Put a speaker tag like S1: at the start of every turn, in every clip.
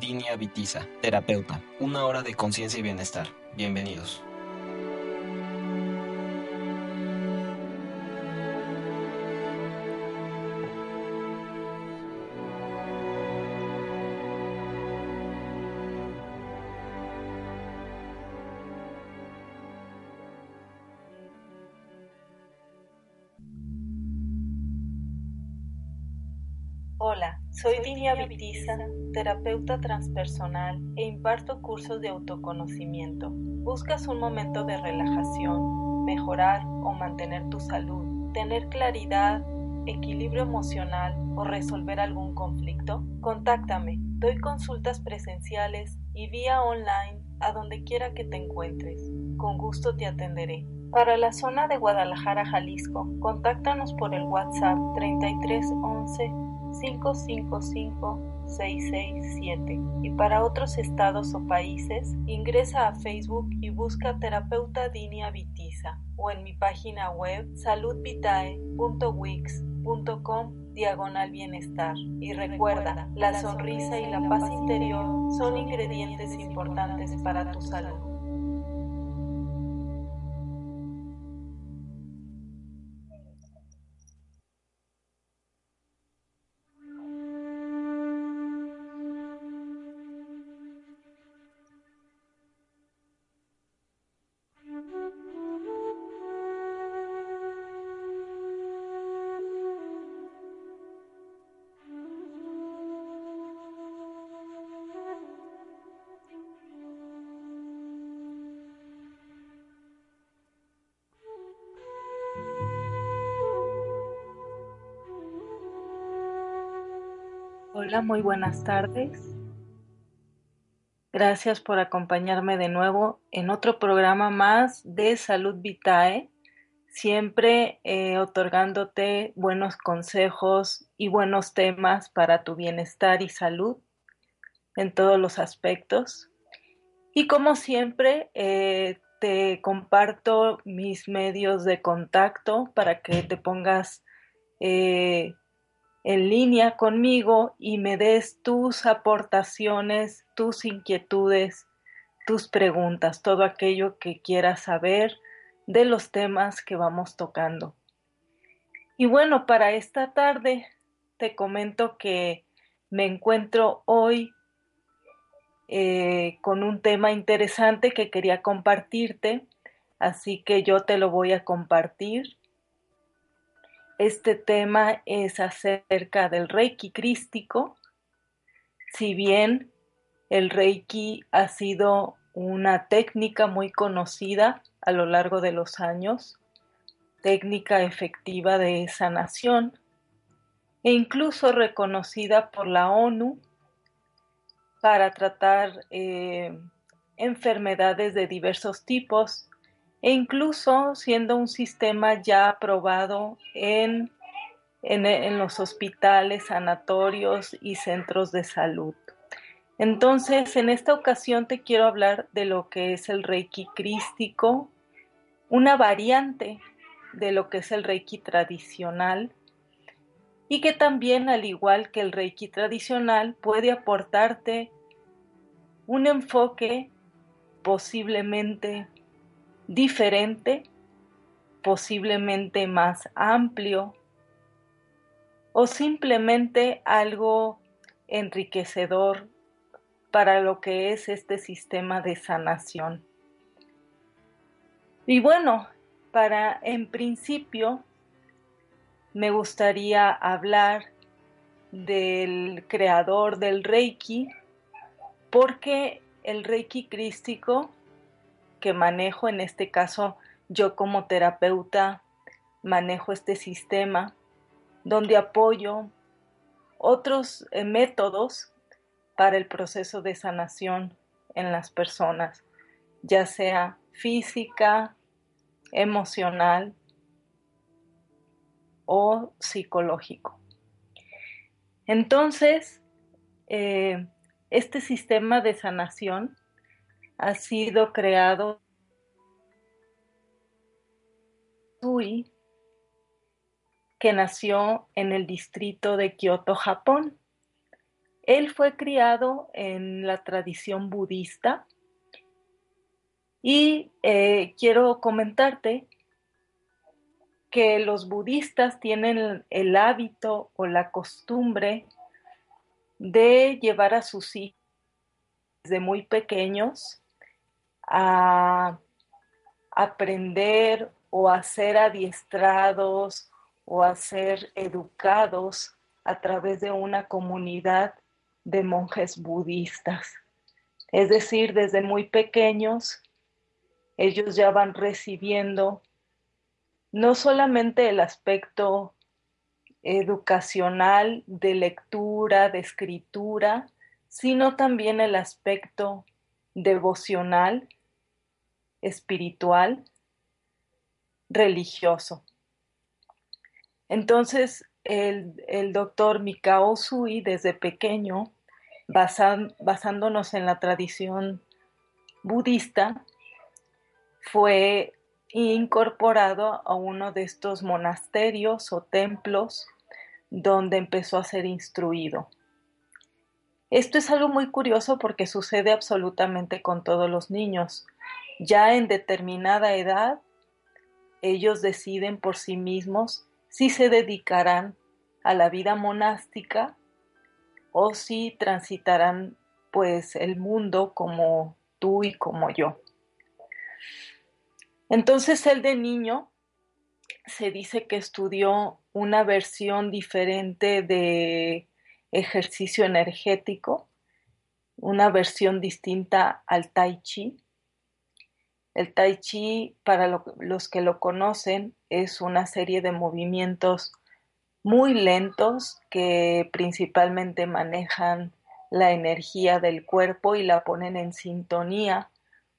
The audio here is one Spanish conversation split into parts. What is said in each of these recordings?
S1: Dinia Vitiza, terapeuta. Una hora de conciencia y bienestar. Bienvenidos.
S2: Soy Dinia Vitiza, terapeuta transpersonal e imparto cursos de autoconocimiento. ¿Buscas un momento de relajación, mejorar o mantener tu salud, tener claridad, equilibrio emocional o resolver algún conflicto? Contáctame. Doy consultas presenciales y vía online a donde quiera que te encuentres. Con gusto te atenderé. Para la zona de Guadalajara, Jalisco, contáctanos por el WhatsApp 3311 555-667 y para otros estados o países ingresa a Facebook y busca terapeuta Dinia Vitiza o en mi página web saludvitae.wix.com diagonal bienestar. Y recuerda la sonrisa y la paz interior son ingredientes importantes para tu salud Hola, muy buenas tardes. Gracias por acompañarme de nuevo en otro programa más de Salud Vitae, siempre eh, otorgándote buenos consejos y buenos temas para tu bienestar y salud en todos los aspectos. Y como siempre, eh, te comparto mis medios de contacto para que te pongas eh, en línea conmigo y me des tus aportaciones, tus inquietudes, tus preguntas, todo aquello que quieras saber de los temas que vamos tocando. Y bueno, para esta tarde te comento que me encuentro hoy eh, con un tema interesante que quería compartirte, así que yo te lo voy a compartir. Este tema es acerca del Reiki crístico. Si bien el Reiki ha sido una técnica muy conocida a lo largo de los años, técnica efectiva de sanación e incluso reconocida por la ONU para tratar eh, enfermedades de diversos tipos e incluso siendo un sistema ya aprobado en, en, los hospitales, sanatorios y centros de salud. Entonces, en esta ocasión te quiero hablar de lo que es el Reiki crístico, una variante de lo que es el Reiki tradicional y que también, al igual que el Reiki tradicional, puede aportarte un enfoque posiblemente diferente, posiblemente más amplio o simplemente algo enriquecedor para lo que es este sistema de sanación. Y bueno, para en principio me gustaría hablar del creador del Reiki, porque el Reiki crístico que manejo, en este caso yo como terapeuta manejo este sistema donde apoyo otros eh, métodos para el proceso de sanación en las personas, ya sea física, emocional o psicológico. Entonces, eh, este sistema de sanación ha sido creado que nació en el distrito de Kioto, Japón. Él fue criado en la tradición budista y eh, quiero comentarte que los budistas tienen el hábito o la costumbre de llevar a sus hijos desde muy pequeños a aprender o a ser adiestrados o a ser educados a través de una comunidad de monjes budistas. Es decir, desde muy pequeños, ellos ya van recibiendo no solamente el aspecto educacional de lectura, de escritura, sino también el aspecto devocional, espiritual, religioso. Entonces, el, doctor Mikao Sui, desde pequeño, basándonos en la tradición budista, fue incorporado a uno de estos monasterios o templos donde empezó a ser instruido. Esto es algo muy curioso porque sucede absolutamente con todos los niños. Ya en determinada edad, ellos deciden por sí mismos si se dedicarán a la vida monástica o si transitarán pues el mundo como tú y como yo. Entonces él de niño se dice que estudió una versión diferente de ejercicio energético, una versión distinta al tai chi. El tai chi, para los que lo conocen, es una serie de movimientos muy lentos que principalmente manejan la energía del cuerpo y la ponen en sintonía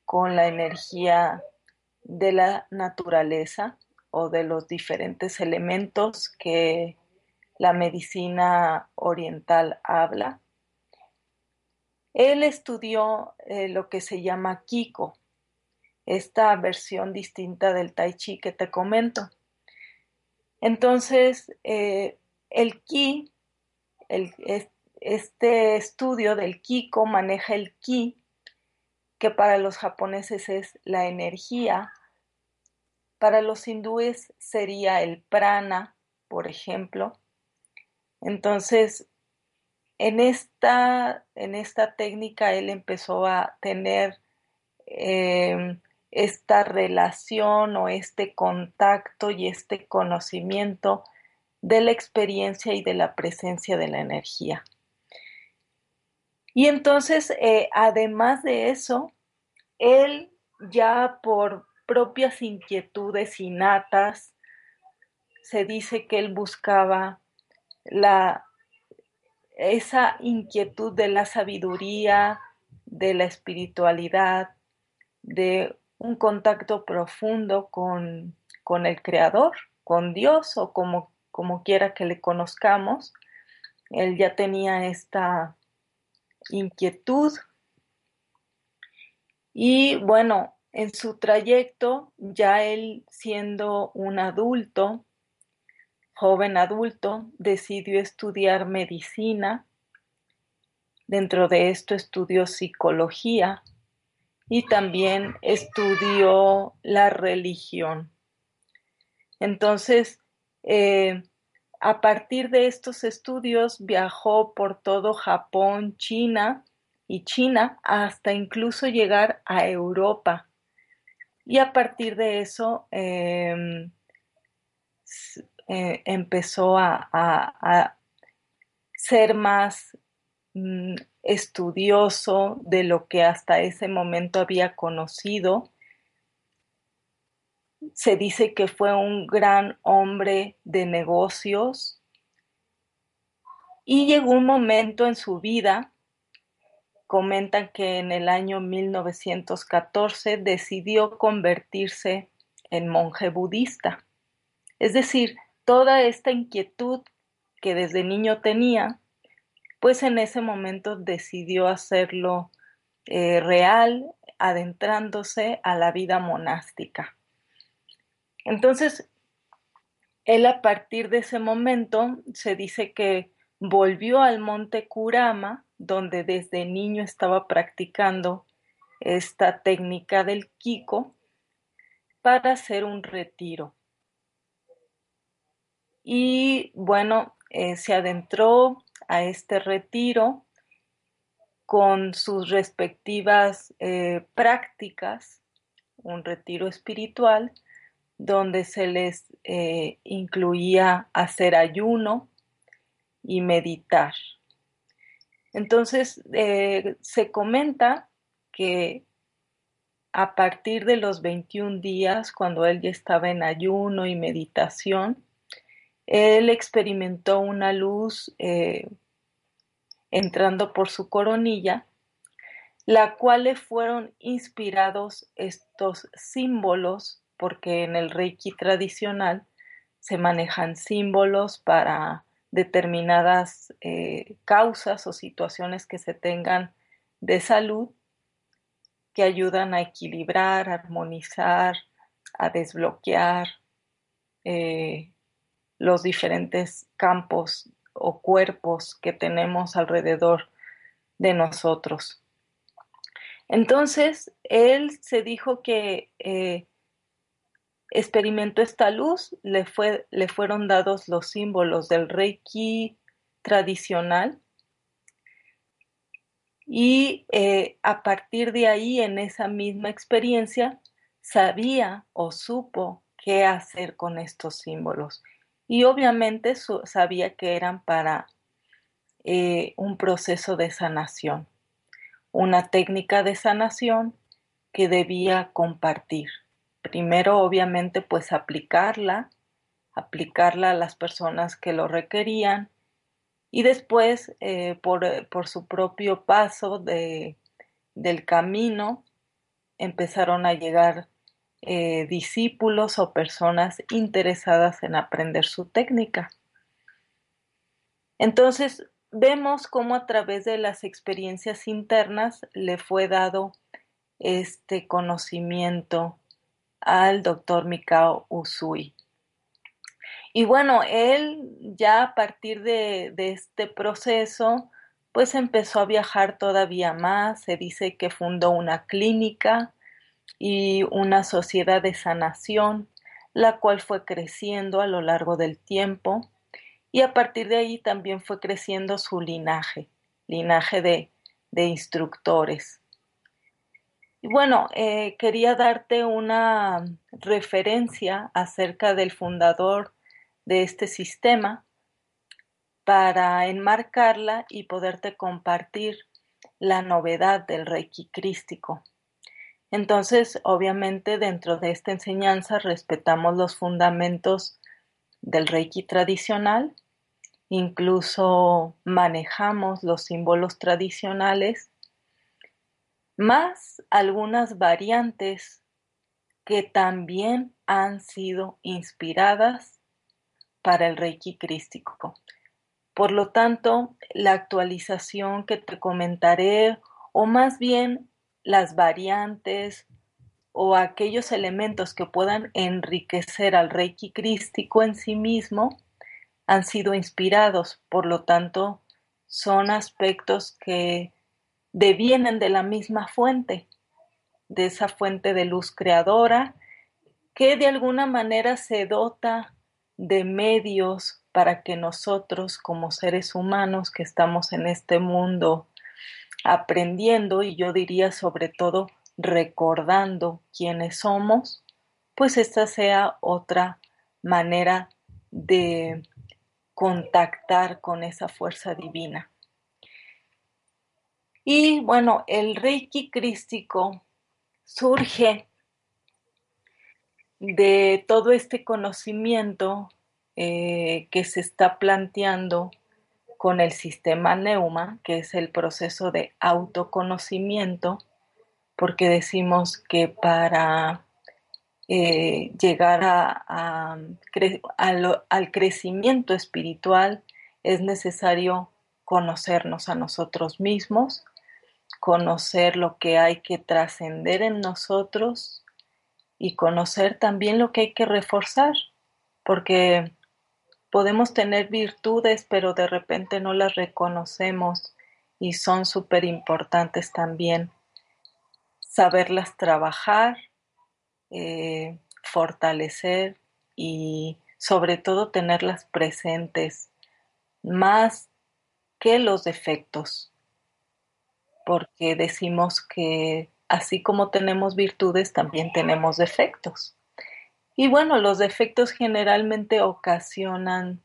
S2: con la energía de la naturaleza o de los diferentes elementos que la medicina oriental habla. Él estudió eh, lo que se llama Kiko, esta versión distinta del tai chi que te comento. Entonces, eh, el ki, este estudio del kiko maneja el ki, que para los japoneses es la energía, para los hindúes sería el prana, por ejemplo. Entonces, en esta, en esta técnica él empezó a tener em, esta relación o este contacto y este conocimiento de la experiencia y de la presencia de la energía. Y entonces, eh, además de eso, él ya por propias inquietudes innatas, se dice que él buscaba la, esa inquietud de la sabiduría, de la espiritualidad, de un contacto profundo con, el Creador, con Dios o como, como quiera que le conozcamos. Él ya tenía esta inquietud. Y bueno, en su trayecto, ya él siendo un adulto, joven adulto, decidió estudiar medicina. Dentro de esto estudió psicología y también estudió la religión. Entonces, eh, a partir de estos estudios viajó por todo Japón, China y China hasta incluso llegar a Europa. Y a partir de eso em, eh, empezó a, ser más mm, estudioso de lo que hasta ese momento había conocido. Se dice que fue un gran hombre de negocios y llegó un momento en su vida comentan que en el año 1914 decidió convertirse en monje budista. Es decir, toda esta inquietud que desde niño tenía, pues en ese momento decidió hacerlo eh, real, adentrándose a la vida monástica. Entonces, él a partir de ese momento se dice que volvió al monte Kurama, donde desde niño estaba practicando esta técnica del Kiko, para hacer un retiro. Y bueno, eh, se adentró a este retiro con sus respectivas eh, prácticas, un retiro espiritual, donde se les eh, incluía hacer ayuno y meditar. Entonces, se comenta que a partir de los 21 días, cuando él ya estaba en ayuno y meditación, él experimentó una luz entrando por su coronilla, la cual le fueron inspirados estos símbolos, porque en el Reiki tradicional se manejan símbolos para determinadas eh, causas o situaciones que se tengan de salud que ayudan a equilibrar, armonizar, a desbloquear eh, los diferentes campos o cuerpos que tenemos alrededor de nosotros. Entonces, él se dijo que eh, experimentó esta luz, le, fue, le fueron dados los símbolos del Reiki tradicional y eh, a partir de ahí, en esa misma experiencia, sabía o supo qué hacer con estos símbolos y obviamente sabía que eran para eh, un proceso de sanación, una técnica de sanación que debía compartir. Primero, obviamente, pues aplicarla, aplicarla a las personas que lo requerían y después, eh, por, su propio paso de, del camino, empezaron a llegar eh, discípulos o personas interesadas en aprender su técnica. Entonces, vemos cómo a través de las experiencias internas le fue dado este conocimiento al doctor Mikao Usui. Y bueno, él ya a partir de, de, este proceso, pues empezó a viajar todavía más. Se dice que fundó una clínica y una sociedad de sanación, la cual fue creciendo a lo largo del tiempo y a partir de ahí también fue creciendo su linaje, linaje de, de instructores. Y bueno, eh, quería darte una referencia acerca del fundador de este sistema para enmarcarla y poderte compartir la novedad del Reiki crístico. Entonces, obviamente, dentro de esta enseñanza respetamos los fundamentos del Reiki tradicional, incluso manejamos los símbolos tradicionales, más algunas variantes que también han sido inspiradas para el Reiki crístico. Por lo tanto, la actualización que te comentaré, o más bien las variantes o aquellos elementos que puedan enriquecer al Reiki crístico en sí mismo han sido inspirados, por lo tanto, son aspectos que devienen de la misma fuente, de esa fuente de luz creadora, que de alguna manera se dota de medios para que nosotros como seres humanos que estamos en este mundo aprendiendo y yo diría sobre todo recordando quiénes somos, pues esta sea otra manera de contactar con esa fuerza divina. Y bueno, el Reiki crístico surge de todo este conocimiento eh, que se está planteando con el sistema Neuma, que es el proceso de autoconocimiento, porque decimos que para eh, llegar al crecimiento espiritual es necesario conocernos a nosotros mismos, conocer lo que hay que trascender en nosotros y conocer también lo que hay que reforzar, porque podemos tener virtudes, pero de repente no las reconocemos y son súper importantes también saberlas trabajar, eh, fortalecer y sobre todo tenerlas presentes más que los defectos, porque decimos que así como tenemos virtudes, también tenemos defectos. Y bueno, los defectos generalmente ocasionan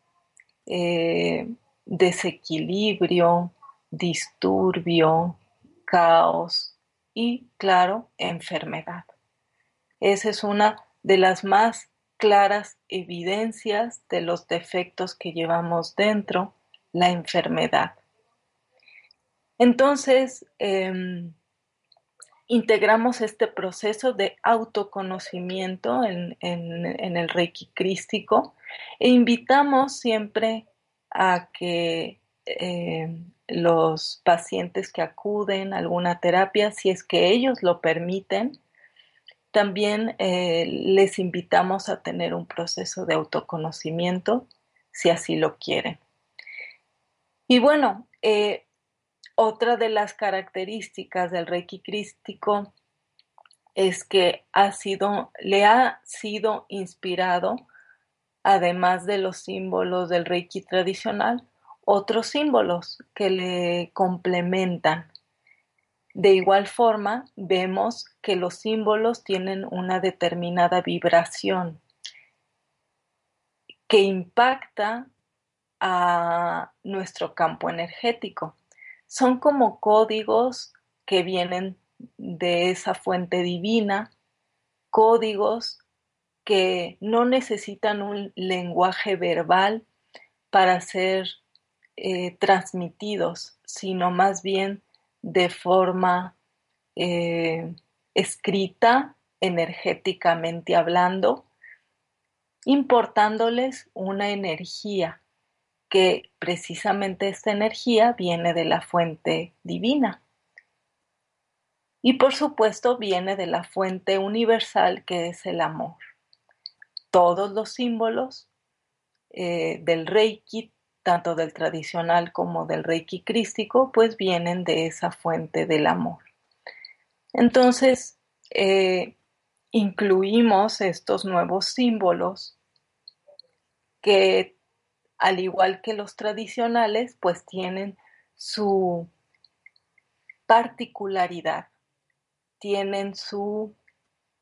S2: eh, desequilibrio, disturbio, caos y, claro, enfermedad. Esa es una de las más claras evidencias de los defectos que llevamos dentro, la enfermedad. Entonces, em, integramos este proceso de autoconocimiento en, el Reiki crístico e invitamos siempre a que em, los pacientes que acuden a alguna terapia, si es que ellos lo permiten, también eh, les invitamos a tener un proceso de autoconocimiento si así lo quieren. Y bueno, eh, otra de las características del Reiki crístico es que ha sido, le ha sido inspirado, además de los símbolos del Reiki tradicional, otros símbolos que le complementan de igual forma, vemos que los símbolos tienen una determinada vibración que impacta a nuestro campo energético. Son como códigos que vienen de esa fuente divina, códigos que no necesitan un lenguaje verbal para ser eh, transmitidos, sino más bien de forma eh, escrita, energéticamente hablando, importándoles una energía que precisamente esta energía viene de la fuente divina. Y por supuesto viene de la fuente universal que es el amor. Todos los símbolos eh, del Reiki tanto del tradicional como del reiki crístico, pues vienen de esa fuente del amor. Entonces, eh, incluimos estos nuevos símbolos que, al igual que los tradicionales, pues tienen su particularidad, tienen su,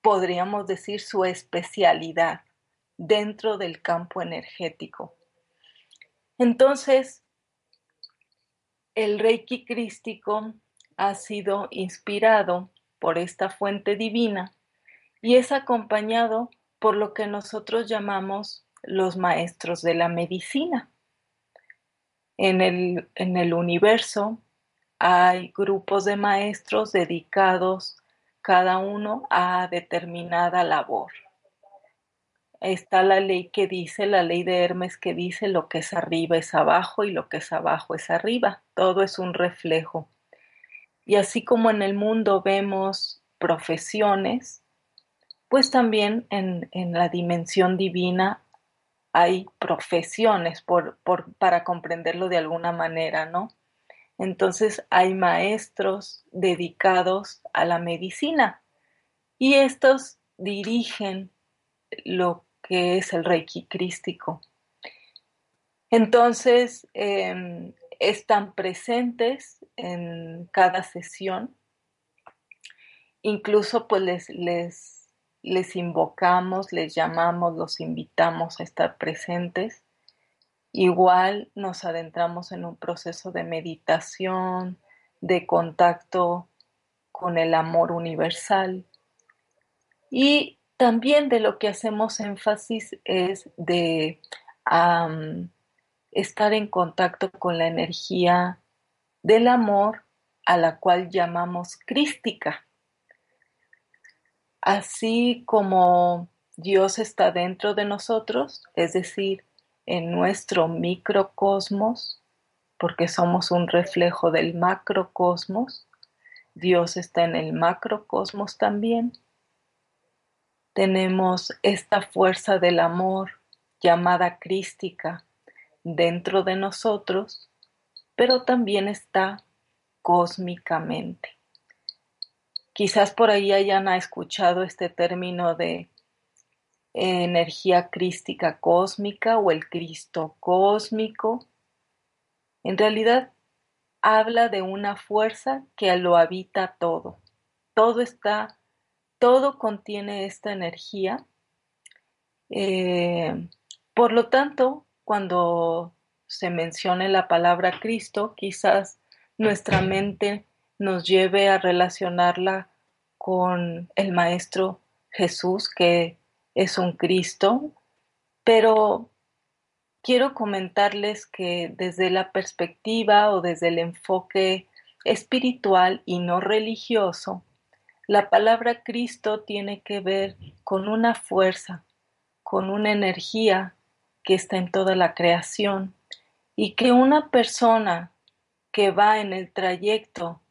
S2: podríamos decir, su especialidad dentro del campo energético. Entonces, el Reiki crístico ha sido inspirado por esta fuente divina y es acompañado por lo que nosotros llamamos los maestros de la medicina. En el, en el universo hay grupos de maestros dedicados cada uno a determinada labor está la ley que dice, la ley de Hermes que dice lo que es arriba es abajo y lo que es abajo es arriba. Todo es un reflejo. Y así como en el mundo vemos profesiones, pues también en, la dimensión divina hay profesiones por, para comprenderlo de alguna manera, ¿no? Entonces hay maestros dedicados a la medicina y estos dirigen lo que es el Reiki crístico. Entonces, em, están presentes en cada sesión. Incluso pues les, les invocamos, les llamamos, los invitamos a estar presentes. Igual nos adentramos en un proceso de meditación, de contacto con el amor universal. Y también de lo que hacemos énfasis es de estar en contacto con la energía del amor a la cual llamamos crística. Así como Dios está dentro de nosotros, es decir, en nuestro microcosmos, porque somos un reflejo del macrocosmos, Dios está en el macrocosmos también. Tenemos esta fuerza del amor llamada crística dentro de nosotros, pero también está cósmicamente. Quizás por ahí hayan escuchado este término de energía crística cósmica o el Cristo cósmico. En realidad habla de una fuerza que lo habita todo. Todo está, todo contiene esta energía. Eh, por lo tanto, cuando se mencione la palabra Cristo, quizás nuestra mente nos lleve a relacionarla con el Maestro Jesús, que es un Cristo, pero quiero comentarles que desde la perspectiva o desde el enfoque espiritual y no religioso, la palabra Cristo tiene que ver con una fuerza, con una energía que está en toda la creación y que una persona que va en el trayecto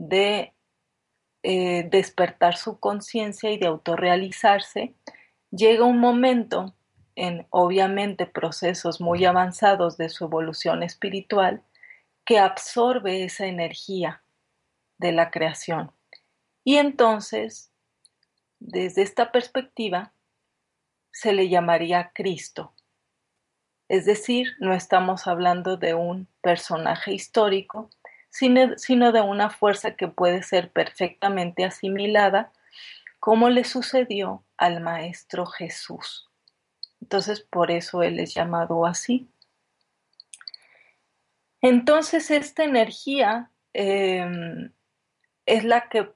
S2: de eh, despertar su conciencia y de autorrealizarse, llega un momento en obviamente procesos muy avanzados de su evolución espiritual que absorbe esa energía de la creación. Y entonces, desde esta perspectiva, se le llamaría Cristo. Es decir, no estamos hablando de un personaje histórico, sino, de una fuerza que puede ser perfectamente asimilada, como le sucedió al Maestro Jesús. Entonces, por eso Él es llamado así. Entonces, esta energía em, es la que,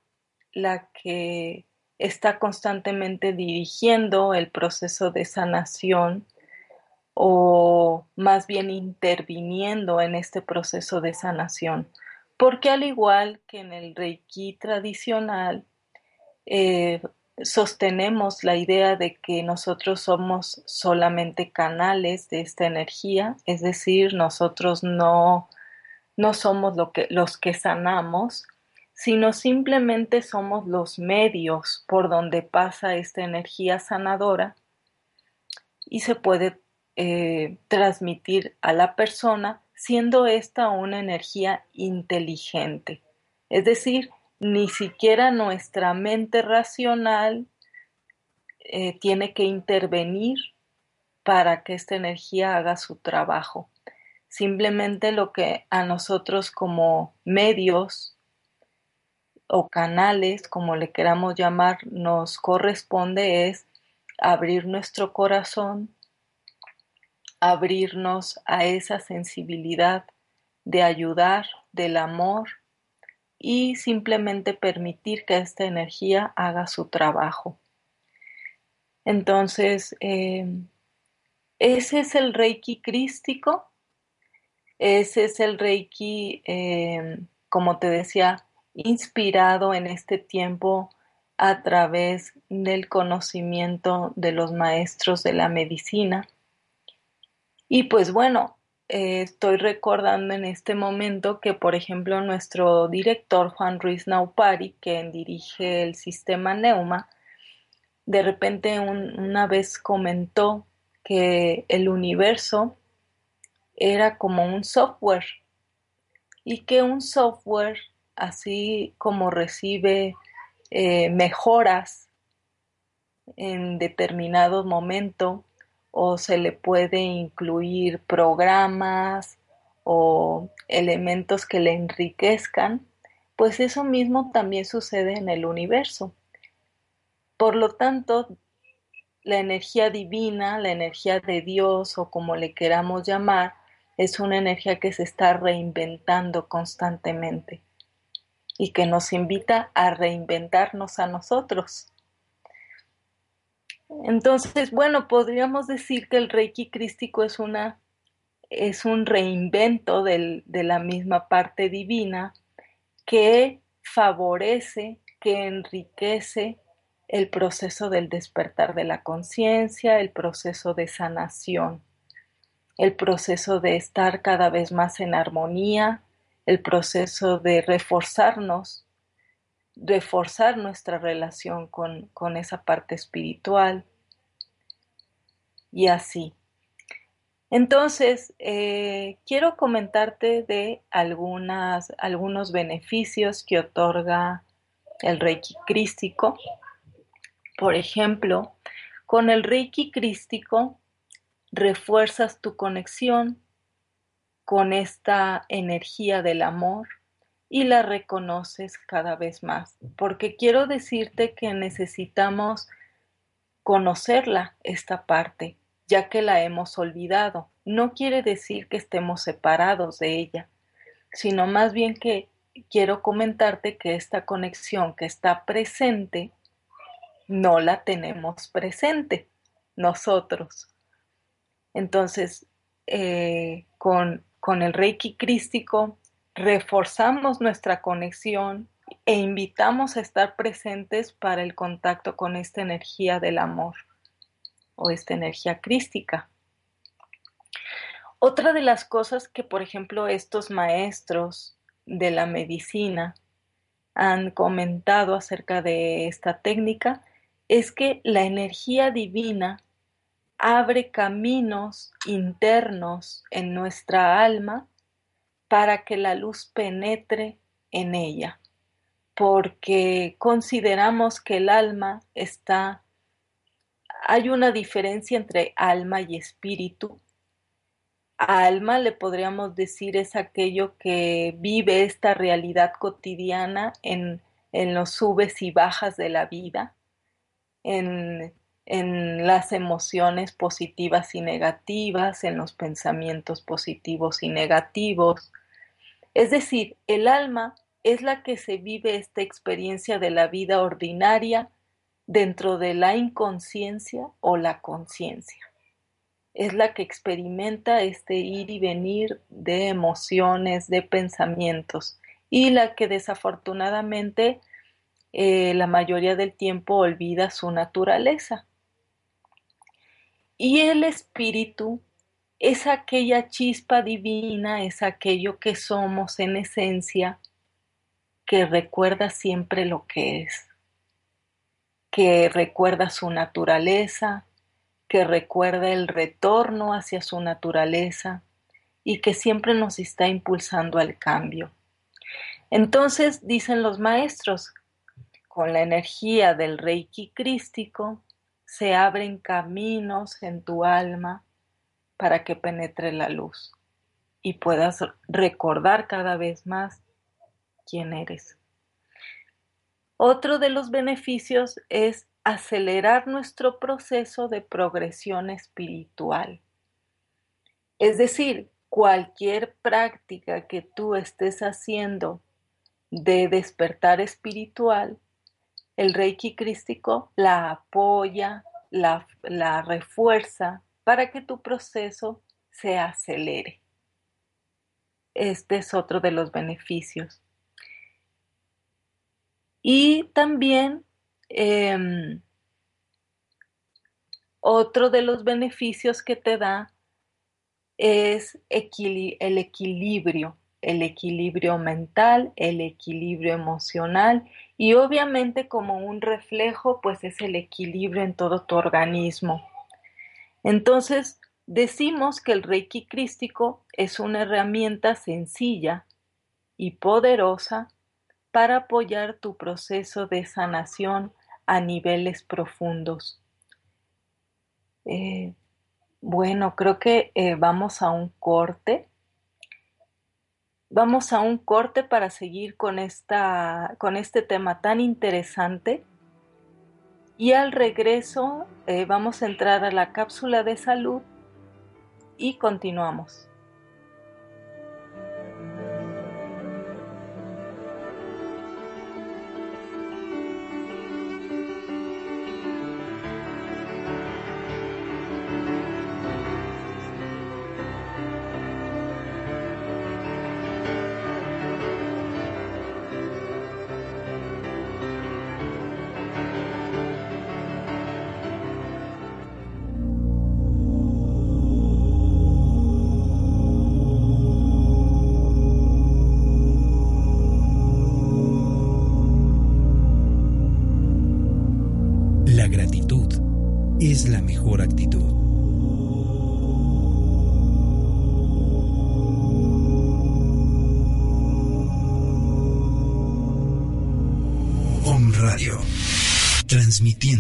S2: la que está constantemente dirigiendo el proceso de sanación o más bien interviniendo en este proceso de sanación. Porque al igual que en el Reiki tradicional, eh, sostenemos la idea de que nosotros somos solamente canales de esta energía, es decir, nosotros no, no somos lo que, los que sanamos, sino simplemente somos los medios por donde pasa esta energía sanadora y se puede eh, transmitir a la persona siendo esta una energía inteligente. Es decir, ni siquiera nuestra mente racional eh, tiene que intervenir para que esta energía haga su trabajo. Simplemente lo que a nosotros como medios o canales, como le queramos llamar, nos corresponde es abrir nuestro corazón, abrirnos a esa sensibilidad de ayudar, del amor, y simplemente permitir que esta energía haga su trabajo. Entonces, em, ese es el reiki crístico, ese es el reiki, em, como te decía, inspirado en este tiempo a través del conocimiento de los maestros de la medicina. Y pues bueno, eh, estoy recordando en este momento que, por ejemplo, nuestro director Juan Ruiz Naupari, quien dirige el sistema Neuma, de repente una vez comentó que el universo era como un software y que un software, así como recibe eh, mejoras en determinado momento, o se le puede incluir programas o elementos que le enriquezcan, pues eso mismo también sucede en el universo. Por lo tanto, la energía divina, la energía de Dios o como le queramos llamar, es una energía que se está reinventando constantemente y que nos invita a reinventarnos a nosotros. Entonces, bueno, podríamos decir que el Reiki crístico es una es un reinvento del, de la misma parte divina que favorece, que enriquece el proceso del despertar de la conciencia, el proceso de sanación, el proceso de estar cada vez más en armonía, el proceso de reforzarnos, reforzar nuestra relación con, con esa parte espiritual y así. Entonces, eh, quiero comentarte de algunas, algunos beneficios que otorga el Reiki crístico. Por ejemplo, con el Reiki crístico refuerzas tu conexión con esta energía del amor y la reconoces cada vez más, porque quiero decirte que necesitamos conocerla, esta parte, ya que la hemos olvidado. No quiere decir que estemos separados de ella, sino más bien que quiero comentarte que esta conexión que está presente, no la tenemos presente nosotros. Entonces, eh, con, con el Reiki crístico, reforzamos nuestra conexión e invitamos a estar presentes para el contacto con esta energía del amor o esta energía crística. Otra de las cosas que, por ejemplo, estos maestros de la medicina han comentado acerca de esta técnica es que la energía divina abre caminos internos en nuestra alma para que la luz penetre en ella, porque consideramos que el alma está hay una diferencia entre alma y espíritu. Alma le podríamos decir es aquello que vive esta realidad cotidiana en, en los subes y bajas de la vida, en, en las emociones positivas y negativas, en los pensamientos positivos y negativos. Es decir, el alma es la que se vive esta experiencia de la vida ordinaria dentro de la inconsciencia o la conciencia. Es la que experimenta este ir y venir de emociones, de pensamientos, y la que desafortunadamente eh, la mayoría del tiempo olvida su naturaleza. Y el espíritu es aquella chispa divina, es aquello que somos en esencia, que recuerda siempre lo que es que recuerda su naturaleza, que recuerda el retorno hacia su naturaleza y que siempre nos está impulsando al cambio. Entonces, dicen los maestros, con la energía del Reiki crístico se abren caminos en tu alma para que penetre la luz y puedas recordar cada vez más quién eres. Otro de los beneficios es acelerar nuestro proceso de progresión espiritual. Es decir, cualquier práctica que tú estés haciendo de despertar espiritual, el Reiki crístico la apoya, la, la refuerza para que tu proceso se acelere. Este es otro de los beneficios. Y también em, otro de los beneficios que te da es el equilibrio, el equilibrio mental, el equilibrio emocional y obviamente como un reflejo pues es el equilibrio en todo tu organismo. Entonces decimos que el Reiki crístico es una herramienta sencilla y poderosa para apoyar tu proceso de sanación a niveles profundos. Eh, bueno, creo que eh, vamos a un corte. Vamos a un corte para seguir con, esta, con este tema tan interesante. Y al regreso eh, vamos a entrar a la cápsula de salud y continuamos.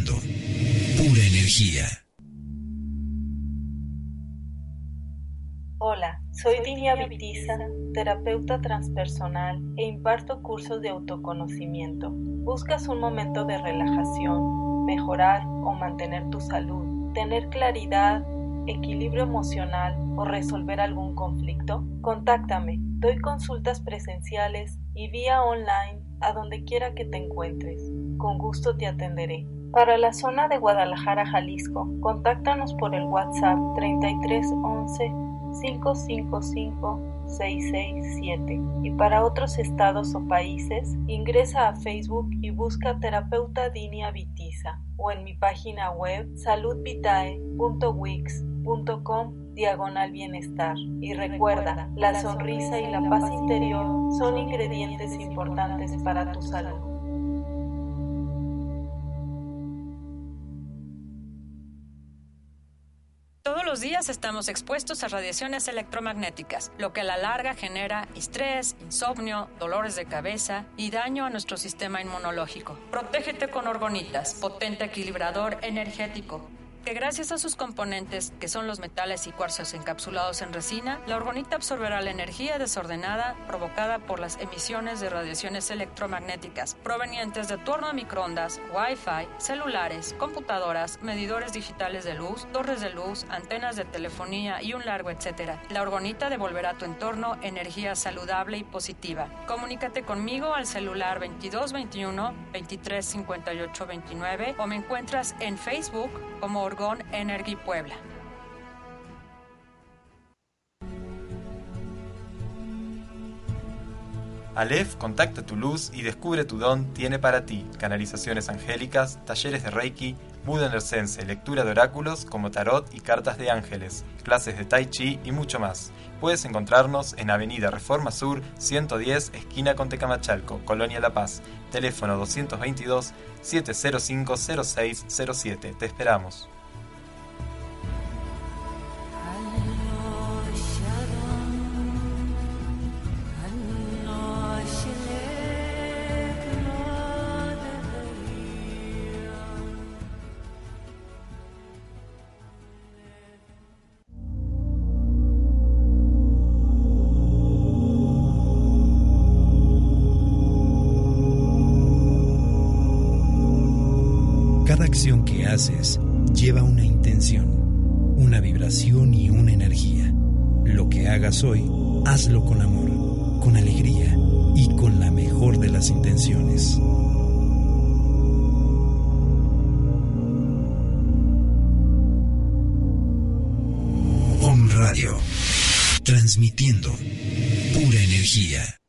S3: Pura energía.
S2: Hola, soy Dinia Vitiza, terapeuta transpersonal e imparto cursos de autoconocimiento. ¿Buscas un momento de relajación, mejorar o mantener tu salud, tener claridad, equilibrio emocional o resolver algún conflicto? Contáctame. Doy consultas presenciales y vía online a donde quiera que te encuentres. Con gusto te atenderé. Para la zona de Guadalajara, Jalisco, contáctanos por el WhatsApp 3311 555-667 y para otros estados o países ingresa a Facebook y busca terapeuta Dinia Vitiza o en mi página web saludvitae.wix.com diagonal bienestar y recuerda, la sonrisa y la paz interior son ingredientes importantes para tu salud.
S4: Todos los días estamos expuestos a radiaciones electromagnéticas, lo que a la larga genera estrés, insomnio, dolores de cabeza y daño a nuestro sistema inmunológico. Protégete con orgonitas, potente equilibrador energético que gracias a sus componentes, que son los metales y cuarzos encapsulados en resina, la orgonita absorberá la energía desordenada provocada por las emisiones de radiaciones electromagnéticas provenientes de tu horno a microondas, Wi-Fi, celulares, computadoras, medidores digitales de luz, torres de luz, antenas de telefonía y un largo etcétera. La orgonita devolverá a tu entorno energía saludable y positiva. Comunícate conmigo al celular 2221 235829 o me encuentras en Facebook como Orgón Energy Puebla.
S5: Aleph contacta tu luz y descubre tu don tiene para ti canalizaciones angélicas, talleres de Reiki, Muda Enercense, lectura de oráculos como tarot y cartas de ángeles, clases de Tai Chi y mucho más. Puedes encontrarnos en Avenida Reforma Sur 110, esquina con Tecamachalco, Colonia La Paz. Teléfono 222 705 0607. Te esperamos.
S3: Haces lleva una intención, una vibración y una energía. Lo que hagas hoy, hazlo con amor, con alegría y con la mejor de las intenciones. Om Radio, transmitiendo pura energía.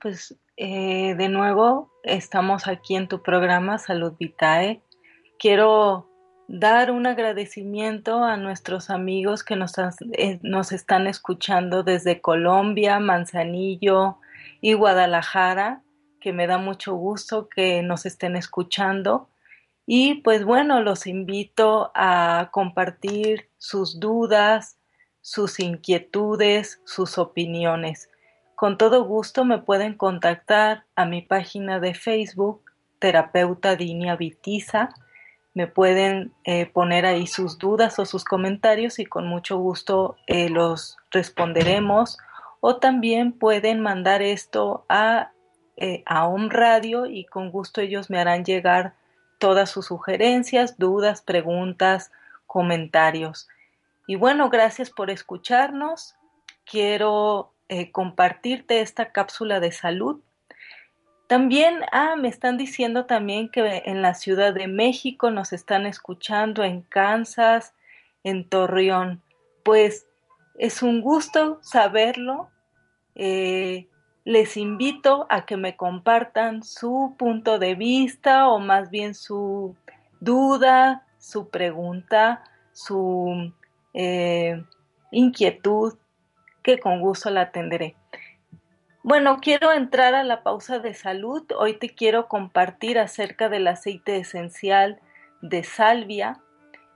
S2: Pues eh, de nuevo estamos aquí en tu programa Salud Vitae. Quiero dar un agradecimiento a nuestros amigos que nos, eh, nos están escuchando desde Colombia, Manzanillo y Guadalajara, que me da mucho gusto que nos estén escuchando. Y pues bueno, los invito a compartir sus dudas, sus inquietudes, sus opiniones. Con todo gusto me pueden contactar a mi página de Facebook, terapeuta Dinia Vitiza. Me pueden eh, poner ahí sus dudas o sus comentarios y con mucho gusto eh, los responderemos. O también pueden mandar esto a, eh, a Om Radio y con gusto ellos me harán llegar todas sus sugerencias, dudas, preguntas, comentarios. Y bueno, gracias por escucharnos. Quiero eh, compartirte esta cápsula de salud. También, ah, me están diciendo también que en la Ciudad de México nos están escuchando, en Kansas, en Torreón. Pues es un gusto saberlo. Eh, les invito a que me compartan su punto de vista o más bien su duda, su pregunta, su eh, inquietud, que con gusto la atenderé. Bueno, quiero entrar a la pausa de salud. Hoy te quiero compartir acerca del aceite esencial de salvia.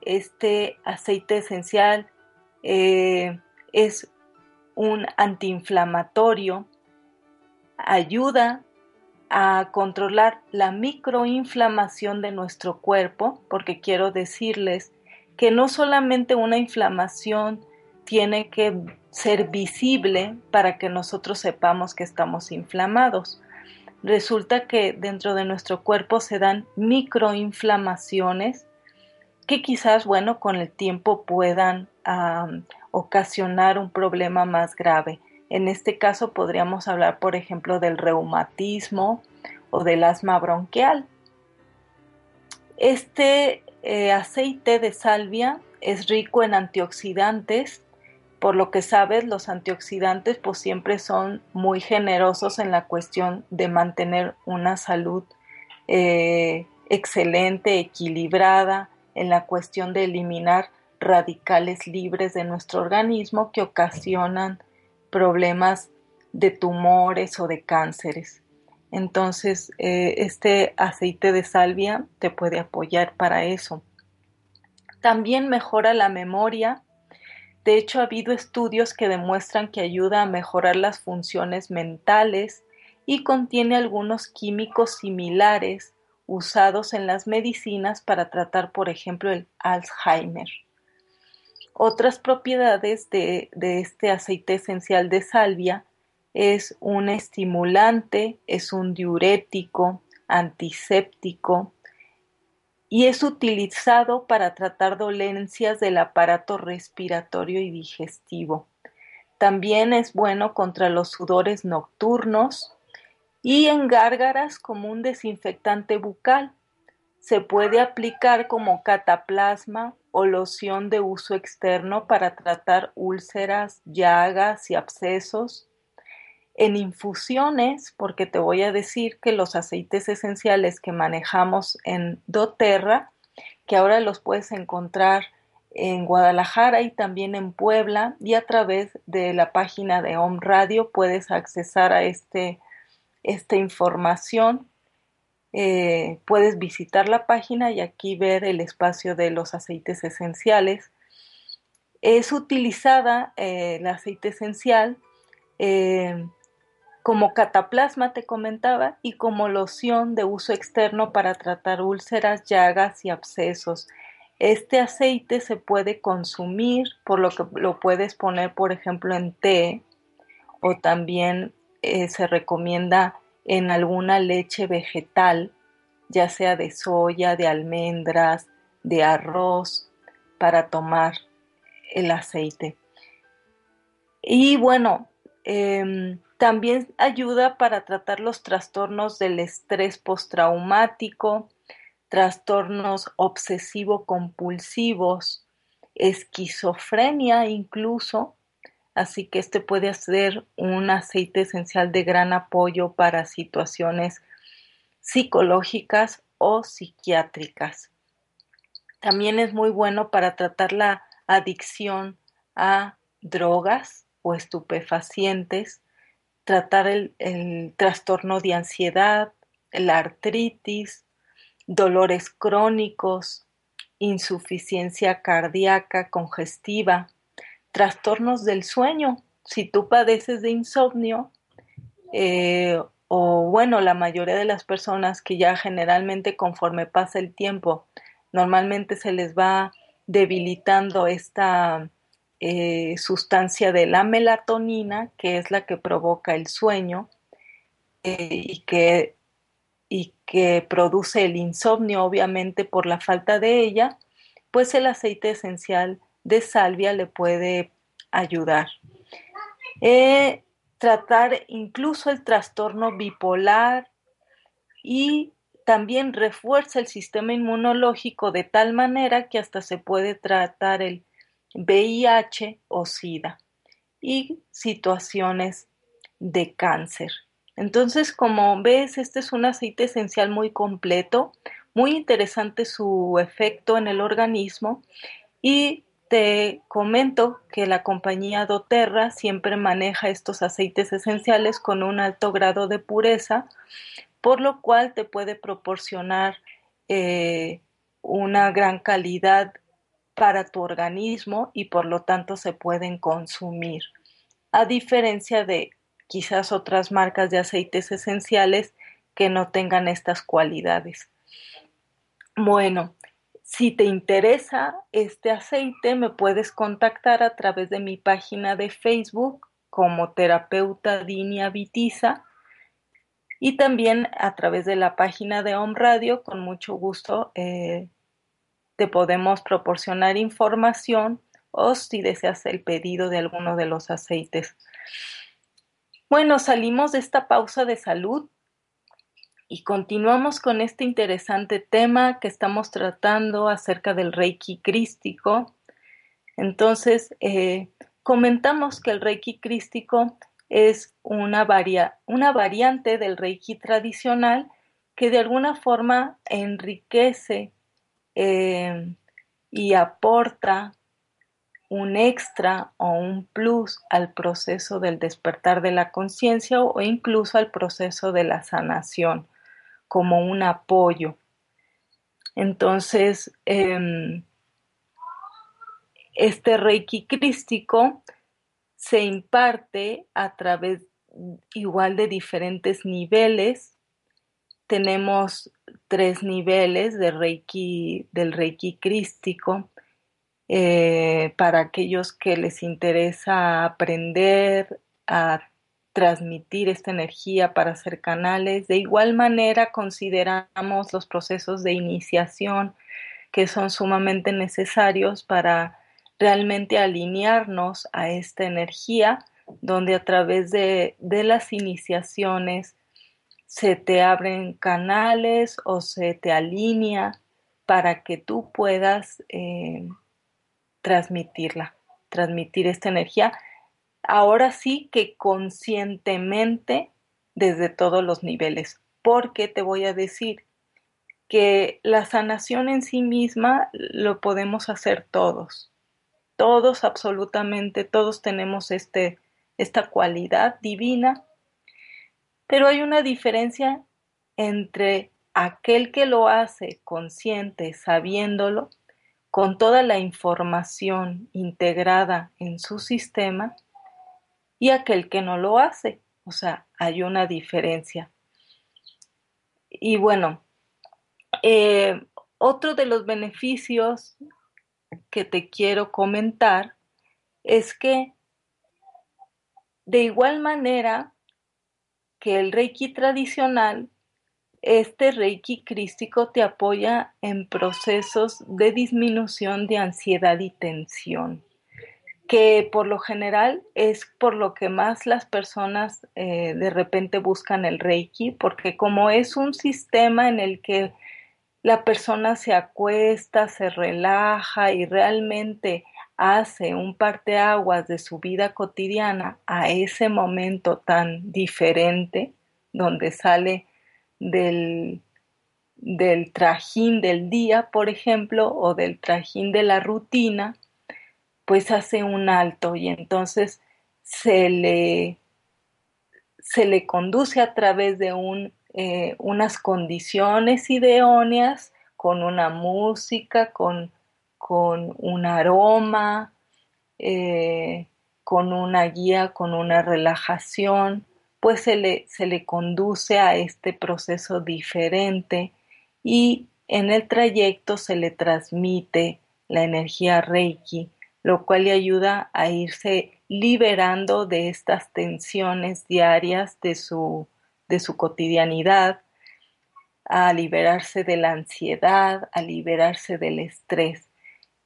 S2: Este aceite esencial eh, es un antiinflamatorio, ayuda a controlar la microinflamación de nuestro cuerpo, porque quiero decirles que no solamente una inflamación tiene que ser visible para que nosotros sepamos que estamos inflamados. Resulta que dentro de nuestro cuerpo se dan microinflamaciones que quizás, bueno, con el tiempo puedan ocasionar un problema más grave. En este caso podríamos hablar, por ejemplo, del reumatismo o del asma bronquial. Este eh, aceite de salvia es rico en antioxidantes, por lo que sabes, los antioxidantes pues siempre son muy generosos en la cuestión de mantener una salud eh, excelente, equilibrada, en la cuestión de eliminar radicales libres de nuestro organismo que ocasionan problemas de tumores o de cánceres. Entonces, eh, este aceite de salvia te puede apoyar para eso. También mejora la memoria. De hecho, ha habido estudios que demuestran que ayuda a mejorar las funciones mentales y contiene algunos químicos similares usados en las medicinas para tratar, por ejemplo, el Alzheimer. Otras propiedades de, este aceite esencial de salvia es un estimulante, es un diurético, antiséptico y es utilizado para tratar dolencias del aparato respiratorio y digestivo. También es bueno contra los sudores nocturnos y en gárgaras como un desinfectante bucal. Se puede aplicar como cataplasma o loción de uso externo para tratar úlceras, llagas y abscesos. En infusiones, porque te voy a decir que los aceites esenciales que manejamos en doTERRA, que ahora los puedes encontrar en Guadalajara y también en Puebla y a través de la página de Home Radio puedes accesar a este, esta información eh, puedes visitar la página y aquí ver el espacio de los aceites esenciales. Es utilizada eh, el aceite esencial eh, como cataplasma, te comentaba, y como loción de uso externo para tratar úlceras, llagas y abscesos. Este aceite se puede consumir, por lo que lo puedes poner, por ejemplo, en té o también se recomienda en alguna leche vegetal, ya sea de soya, de almendras, de arroz, para tomar el aceite. Y bueno, em, también ayuda para tratar los trastornos del estrés postraumático, trastornos obsesivo-compulsivos, esquizofrenia incluso, así que este puede ser un aceite esencial de gran apoyo para situaciones psicológicas o psiquiátricas. También es muy bueno para tratar la adicción a drogas o estupefacientes, tratar el, el trastorno de ansiedad, la artritis, dolores crónicos, insuficiencia cardíaca congestiva, trastornos del sueño. Si tú padeces de insomnio, eh, o bueno, la mayoría de las personas que ya generalmente conforme pasa el tiempo, normalmente se les va debilitando esta eh, sustancia de la melatonina, que es la que provoca el sueño eh, y, que, y que produce el insomnio, obviamente por la falta de ella, pues el aceite esencial de salvia le puede ayudar. Eh, tratar incluso el trastorno bipolar y también refuerza el sistema inmunológico de tal manera que hasta se puede tratar el VIH o SIDA y situaciones de cáncer. Entonces, como ves, este es un aceite esencial muy completo, muy interesante su efecto en el organismo y te comento que la compañía doTERRA siempre maneja estos aceites esenciales con un alto grado de pureza, por lo cual te puede proporcionar eh, una gran calidad para tu organismo y por lo tanto se pueden consumir. A diferencia de quizás otras marcas de aceites esenciales que no tengan estas cualidades. Bueno, si te interesa este aceite, me puedes contactar a través de mi página de Facebook como terapeuta Dinia Vitiza y también a través de la página de Home Radio. Con mucho gusto eh, te podemos proporcionar información o si deseas el pedido de alguno de los aceites. Bueno, salimos de esta pausa de salud y continuamos con este interesante tema que estamos tratando acerca del Reiki crístico. Entonces, eh, comentamos que el Reiki crístico es una, una variante del Reiki tradicional que de alguna forma enriquece eh, y aporta un extra o un plus al proceso del despertar de la conciencia o incluso al proceso de la sanación como un apoyo. Entonces, em, este reiki crístico se imparte a través igual de diferentes niveles. Tenemos tres niveles de reiki, del reiki crístico. Eh, para aquellos que les interesa aprender a transmitir esta energía para hacer canales. De igual manera, consideramos los procesos de iniciación que son sumamente necesarios para realmente alinearnos a esta energía, donde a través de, las iniciaciones se te abren canales o se te alinea para que tú puedas eh, transmitirla, transmitir esta energía ahora sí que conscientemente desde todos los niveles, porque te voy a decir que la sanación en sí misma lo podemos hacer todos. Todos, absolutamente, todos tenemos este, esta cualidad divina, pero hay una diferencia entre aquel que lo hace consciente, sabiéndolo, con toda la información integrada en su sistema, y aquel que no lo hace. O sea, hay una diferencia. Y bueno, eh, otro de los beneficios que te quiero comentar es que de igual manera que el Reiki tradicional, este Reiki crístico te apoya en procesos de disminución de ansiedad y tensión que por lo general es por lo que más las personas eh, de repente buscan el Reiki, porque como es un sistema en el que la persona se acuesta, se relaja y realmente hace un parteaguas de su vida cotidiana a ese momento tan diferente, donde sale del, del trajín del día, por ejemplo, o del trajín de la rutina, pues hace un alto y entonces se le, se le conduce a través de un, eh, unas condiciones ideóneas, con una música, con, con un aroma, eh, con una guía, con una relajación, pues se le, se le conduce a este proceso diferente y en el trayecto se le transmite la energía Reiki lo cual le ayuda a irse liberando de estas tensiones diarias de su, de su cotidianidad, a liberarse de la ansiedad, a liberarse del estrés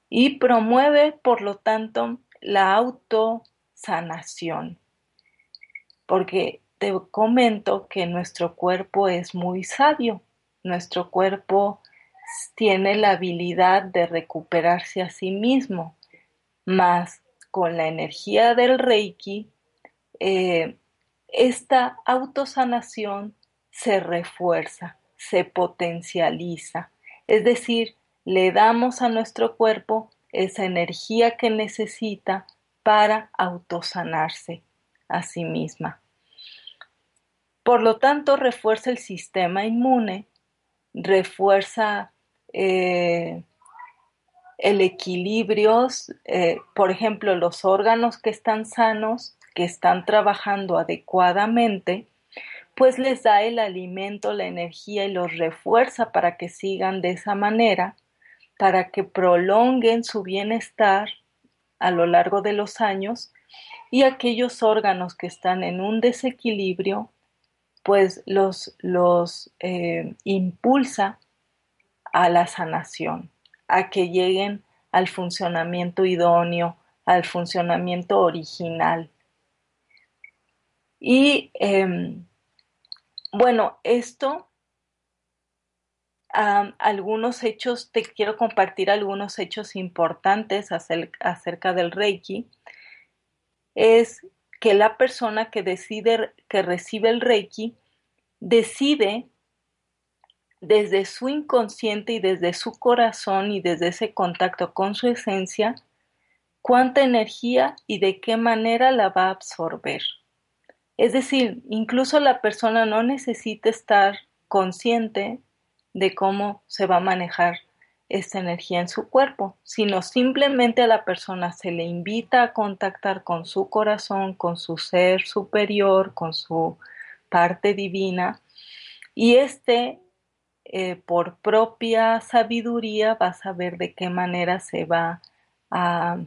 S2: y promueve, por lo tanto, la autosanación. Porque te comento que nuestro cuerpo es muy sabio, nuestro cuerpo tiene la habilidad de recuperarse a sí mismo más con la energía del Reiki, eh, esta autosanación se refuerza, se potencializa. Es decir, le damos a nuestro cuerpo esa energía que necesita para autosanarse a sí misma. Por lo tanto, refuerza el sistema inmune, refuerza eh, el equilibrio, eh, por ejemplo, los órganos que están sanos, que están trabajando adecuadamente, pues les da el alimento, la energía y los refuerza para que sigan de esa manera, para que prolonguen su bienestar a lo largo de los años y aquellos órganos que están en un desequilibrio, pues los, los eh, impulsa a la sanación, a que lleguen al funcionamiento idóneo, al funcionamiento original. Y em, bueno, esto, algunos hechos, te quiero compartir algunos hechos importantes acerca del Reiki, es que la persona que decide, que recibe el Reiki, decide desde su inconsciente y desde su corazón y desde ese contacto con su esencia, cuánta energía y de qué manera la va a absorber. Es decir, incluso la persona no necesita estar consciente de cómo se va a manejar esta energía en su cuerpo, sino simplemente a la persona se le invita a contactar con su corazón, con su ser superior, con su parte divina, y este eh, por propia sabiduría va a saber de qué manera se va a,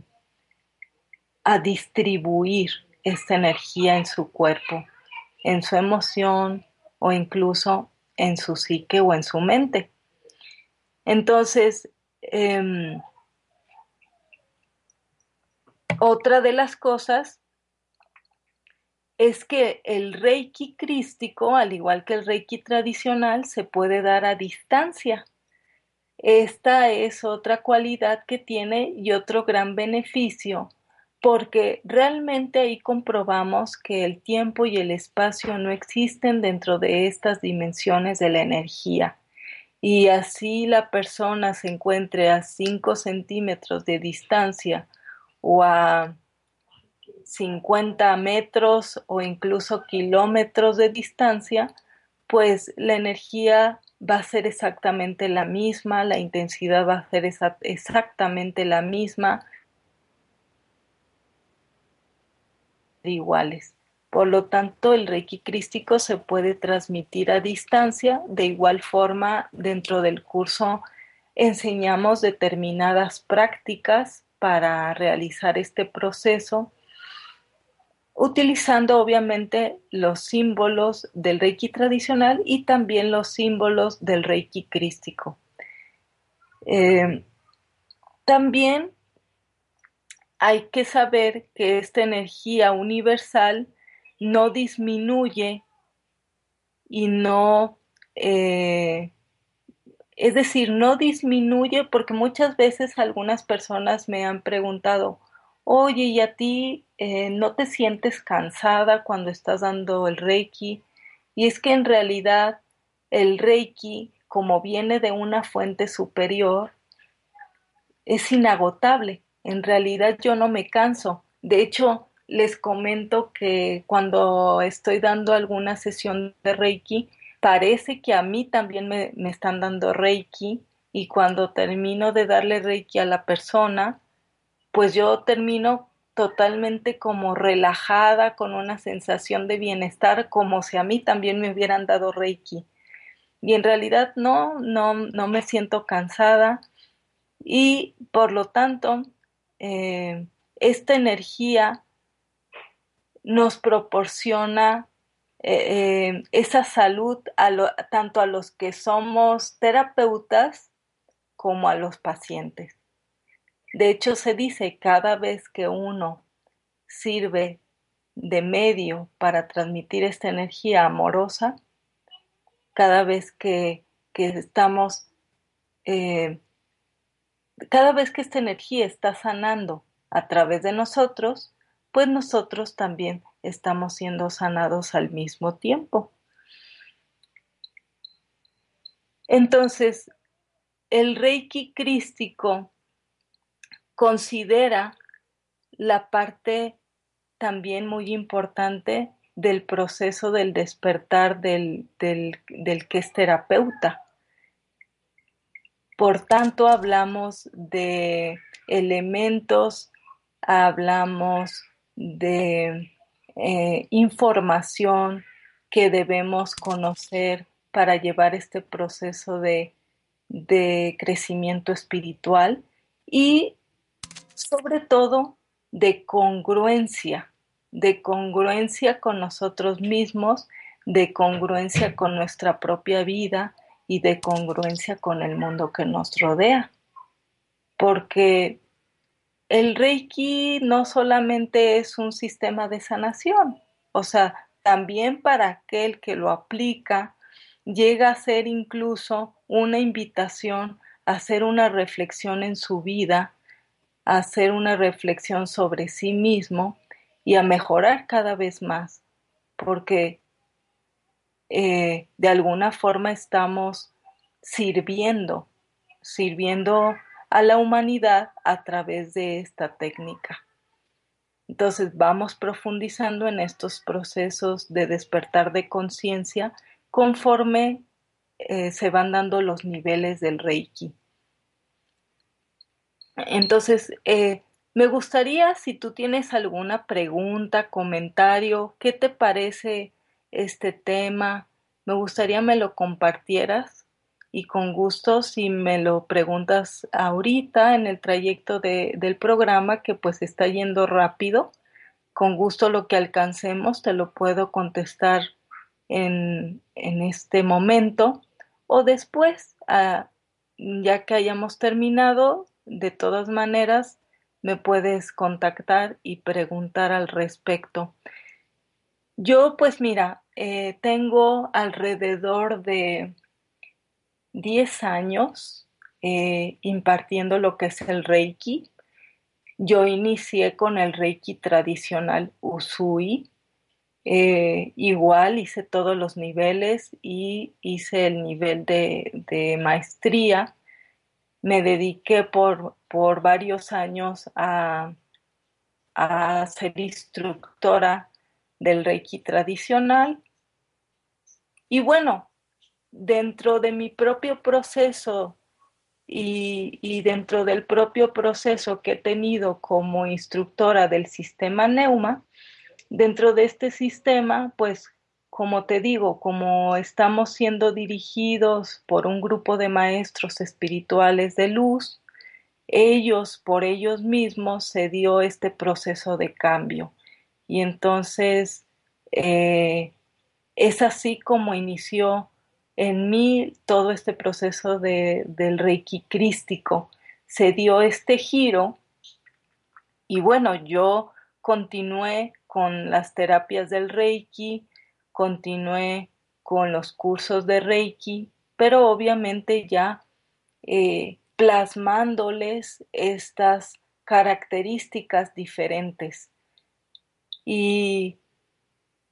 S2: a distribuir esta energía en su cuerpo, en su emoción o incluso en su psique o en su mente. Entonces, em, otra de las cosas es que el reiki crístico, al igual que el reiki tradicional, se puede dar a distancia. Esta es otra cualidad que tiene y otro gran beneficio, porque realmente ahí comprobamos que el tiempo y el espacio no existen dentro de estas dimensiones de la energía. Y así la persona se encuentre a 5 centímetros de distancia o a 50 metros o incluso kilómetros de distancia, pues la energía va a ser exactamente la misma, la intensidad va a ser exactamente la misma, iguales. Por lo tanto, el Reiki crístico se puede transmitir a distancia. De igual forma, dentro del curso enseñamos determinadas prácticas para realizar este proceso utilizando obviamente los símbolos del Reiki tradicional y también los símbolos del Reiki crístico. Eh, también hay que saber que esta energía universal no disminuye y no, eh, es decir, no disminuye porque muchas veces algunas personas me han preguntado, oye, ¿y a ti eh, no te sientes cansada cuando estás dando el reiki? Y es que en realidad el reiki, como viene de una fuente superior, es inagotable. En realidad yo no me canso. De hecho, les comento que cuando estoy dando alguna sesión de reiki, parece que a mí también me, me están dando reiki y cuando termino de darle reiki a la persona, pues yo termino totalmente como relajada, con una sensación de bienestar, como si a mí también me hubieran dado Reiki. Y en realidad no, no, no me siento cansada y por lo tanto eh, esta energía nos proporciona eh, eh, esa salud tanto a los que somos terapeutas como a los pacientes. De hecho, se dice cada vez que uno sirve de medio para transmitir esta energía amorosa, cada vez que, estamos, eh, cada vez que esta energía está sanando a través de nosotros, pues nosotros también estamos siendo sanados al mismo tiempo. Entonces, el Reiki crístico considera la parte también muy importante del proceso del despertar del, del, del que es terapeuta. Por tanto, hablamos de elementos, hablamos de eh, información que debemos conocer para llevar este proceso de, de crecimiento espiritual y sobre todo de congruencia, de congruencia con nosotros mismos, de congruencia con nuestra propia vida y de congruencia con el mundo que nos rodea. Porque el Reiki no solamente es un sistema de sanación, o sea, también para aquel que lo aplica, llega a ser incluso una invitación a hacer una reflexión en su vida, a hacer una reflexión sobre sí mismo y a mejorar cada vez más, porque eh, de alguna forma estamos sirviendo, sirviendo a la humanidad a través de esta técnica. Entonces vamos profundizando en estos procesos de despertar de conciencia conforme eh, se van dando los niveles del Reiki. Entonces, eh, me gustaría si tú tienes alguna pregunta, comentario, ¿qué te parece este tema? Me gustaría me lo compartieras y con gusto si me lo preguntas ahorita en el trayecto de, del programa que pues está yendo rápido, con gusto lo que alcancemos te lo puedo contestar en, en este momento o después, ah, ya que hayamos terminado, de todas maneras me puedes contactar y preguntar al respecto. Yo pues mira, eh, tengo alrededor de 10 años eh, impartiendo lo que es el Reiki. Yo inicié con el Reiki tradicional Usui. Eh, igual hice todos los niveles y hice el nivel de, de maestría. Me dediqué por, por varios años a, a ser instructora del Reiki tradicional. Y bueno, dentro de mi propio proceso y, dentro del propio proceso que he tenido como instructora del sistema Neuma, dentro de este sistema, pues como te digo, como estamos siendo dirigidos por un grupo de maestros espirituales de luz, ellos por ellos mismos se dio este proceso de cambio. Y entonces eh, es así como inició en mí todo este proceso de, del Reiki crístico. Se dio este giro y bueno, yo continué con las terapias del Reiki, continué con los cursos de Reiki, pero obviamente ya eh, plasmándoles estas características diferentes. Y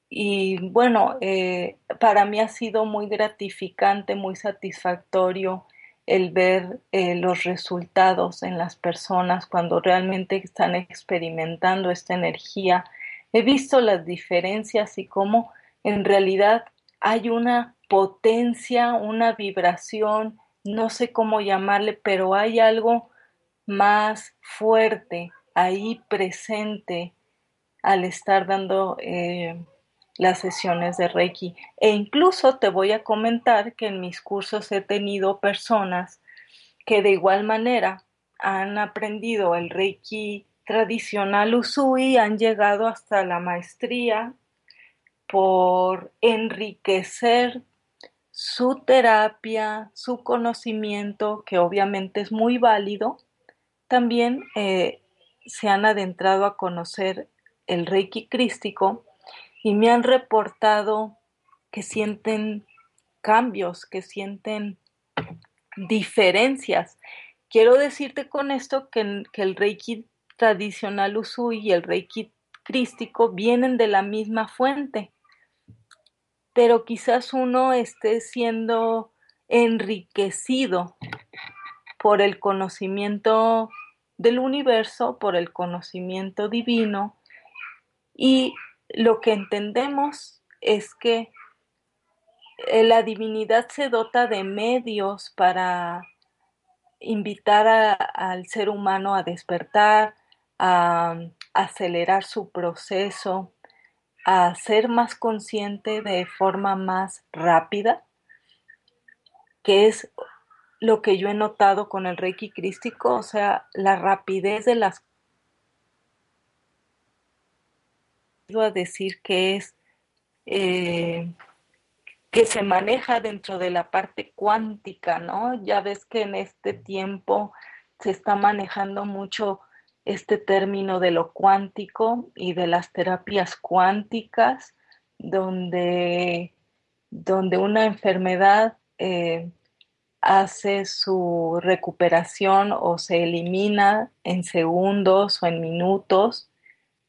S2: y bueno, eh, para mí ha sido muy gratificante, muy satisfactorio el ver eh, los resultados en las personas cuando realmente están experimentando esta energía. He visto las diferencias y cómo en realidad hay una potencia, una vibración, no sé cómo llamarle, pero hay algo más fuerte ahí presente al estar dando eh, las sesiones de Reiki. E incluso te voy a comentar que en mis cursos he tenido personas que de igual manera han aprendido el Reiki tradicional Usui, han llegado hasta la maestría por enriquecer su terapia, su conocimiento, que obviamente es muy válido, también eh, se han adentrado a conocer el Reiki crístico y me han reportado que sienten cambios, que sienten diferencias. Quiero decirte con esto que, que el Reiki tradicional Usui y el Reiki crístico vienen de la misma fuente, pero quizás uno esté siendo enriquecido por el conocimiento del universo, por el conocimiento divino, y lo que entendemos es que eh, la divinidad se dota de medios para invitar a, al ser humano a despertar, a, acelerar su proceso, a ser más consciente de forma más rápida, que es lo que yo he notado con el Reiki crístico, o sea, la rapidez de las a decir que es eh, que se maneja dentro de la parte cuántica, ¿no? Ya ves que en este tiempo se está manejando mucho este término de lo cuántico y de las terapias cuánticas, donde, donde una enfermedad eh, hace su recuperación o se elimina en segundos o en minutos,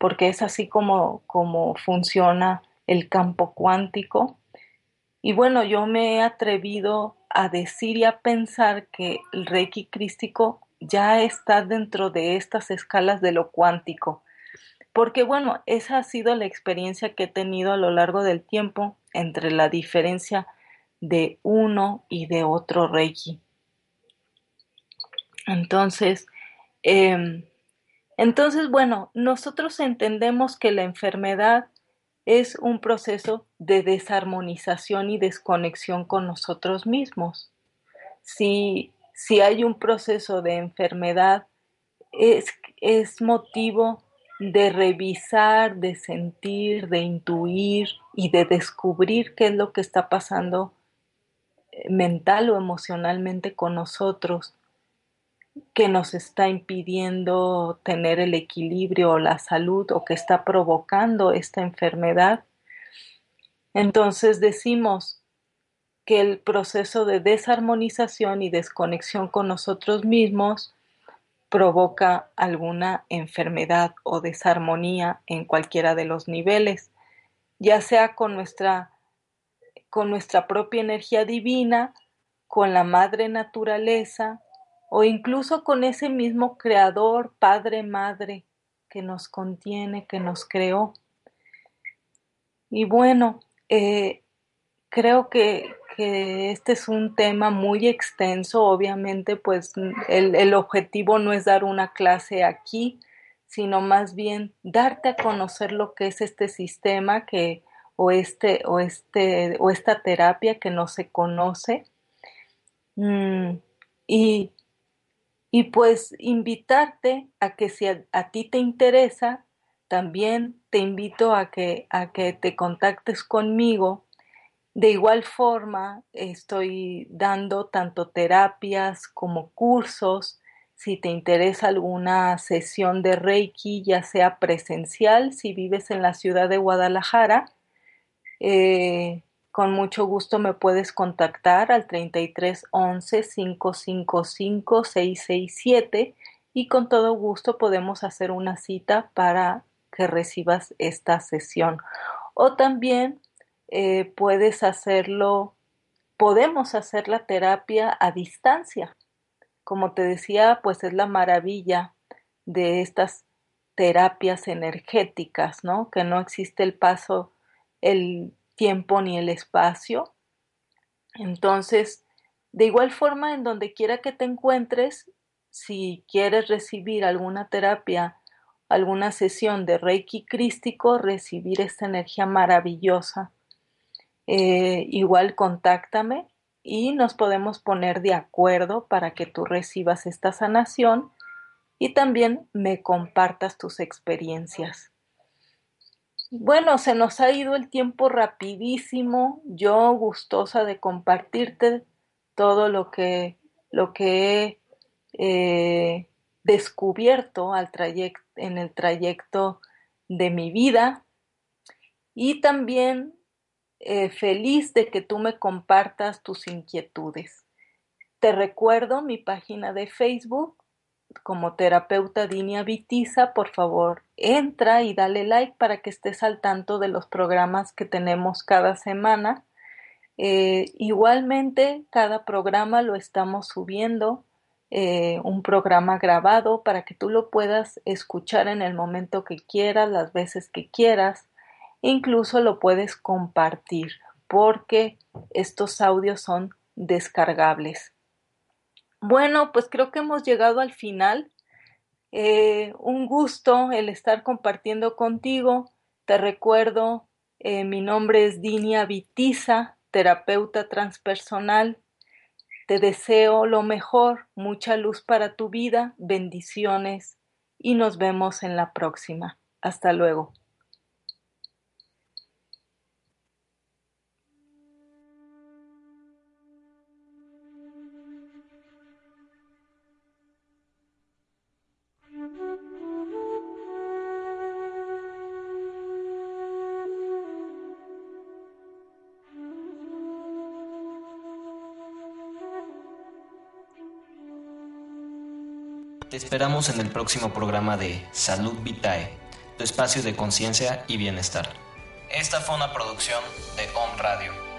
S2: porque es así como, como funciona el campo cuántico. Y bueno, yo me he atrevido a decir y a pensar que el Reiki crístico ya está dentro de estas escalas de lo cuántico. Porque bueno, esa ha sido la experiencia que he tenido a lo largo del tiempo entre la diferencia de uno y de otro Reiki. Entonces, eh, entonces, bueno, nosotros entendemos que la enfermedad es un proceso de desarmonización y desconexión con nosotros mismos. Si, si hay un proceso de enfermedad, es, es motivo de revisar, de sentir, de intuir y de descubrir qué es lo que está pasando eh, mental o emocionalmente con nosotros que nos está impidiendo tener el equilibrio o la salud o que está provocando esta enfermedad. Entonces decimos que el proceso de desarmonización y desconexión con nosotros mismos provoca alguna enfermedad o desarmonía en cualquiera de los niveles, ya sea con nuestra con nuestra propia energía divina, con la madre naturaleza, o incluso con ese mismo creador, padre, madre, que nos contiene, que nos creó. Y bueno, eh, creo que, que, este es un tema muy extenso, obviamente pues el, el objetivo no es dar una clase aquí, sino más bien darte a conocer lo que es este sistema que o este o este o esta terapia que no se conoce mm, y y pues invitarte a que si a, ti te interesa, también te invito a que, a que te contactes conmigo. De igual forma, estoy dando tanto terapias como cursos. Si te interesa alguna sesión de Reiki, ya sea presencial, si vives en la ciudad de Guadalajara, eh, con mucho gusto me puedes contactar al 33 11 555 667 y con todo gusto podemos hacer una cita para que recibas esta sesión. O también eh, puedes hacerlo, podemos hacer la terapia a distancia. Como te decía, pues es la maravilla de estas terapias energéticas, ¿no? Que no existe el paso, el tiempo ni el espacio. Entonces, de igual forma, en donde quiera que te encuentres, si quieres recibir alguna terapia, alguna sesión de Reiki crístico, recibir esta energía maravillosa, eh, igual contáctame y nos podemos poner de acuerdo para que tú recibas esta sanación y también me compartas tus experiencias. Bueno, se nos ha ido el tiempo rapidísimo. Yo gustosa de compartirte todo lo que, lo que he eh, descubierto en el trayecto de mi vida y también eh, feliz de que tú me compartas tus inquietudes. Te recuerdo mi página de Facebook, como terapeuta Dinia Vitiza, por favor, entra y dale like para que estés al tanto de los programas que tenemos cada semana. Eh, igualmente, cada programa lo estamos subiendo, eh, un programa grabado para que tú lo puedas escuchar en el momento que quieras, las veces que quieras. Incluso lo puedes compartir porque estos audios son descargables. Bueno, pues creo que hemos llegado al final. Eh, un gusto el estar compartiendo contigo. Te recuerdo, eh, mi nombre es Dinia Vitiza, terapeuta transpersonal. Te deseo lo mejor, mucha luz para tu vida, bendiciones y nos vemos en la próxima. Hasta luego.
S1: Esperamos en el próximo programa de Salud Vitae, tu espacio de conciencia y bienestar. Esta fue una producción de Home Radio.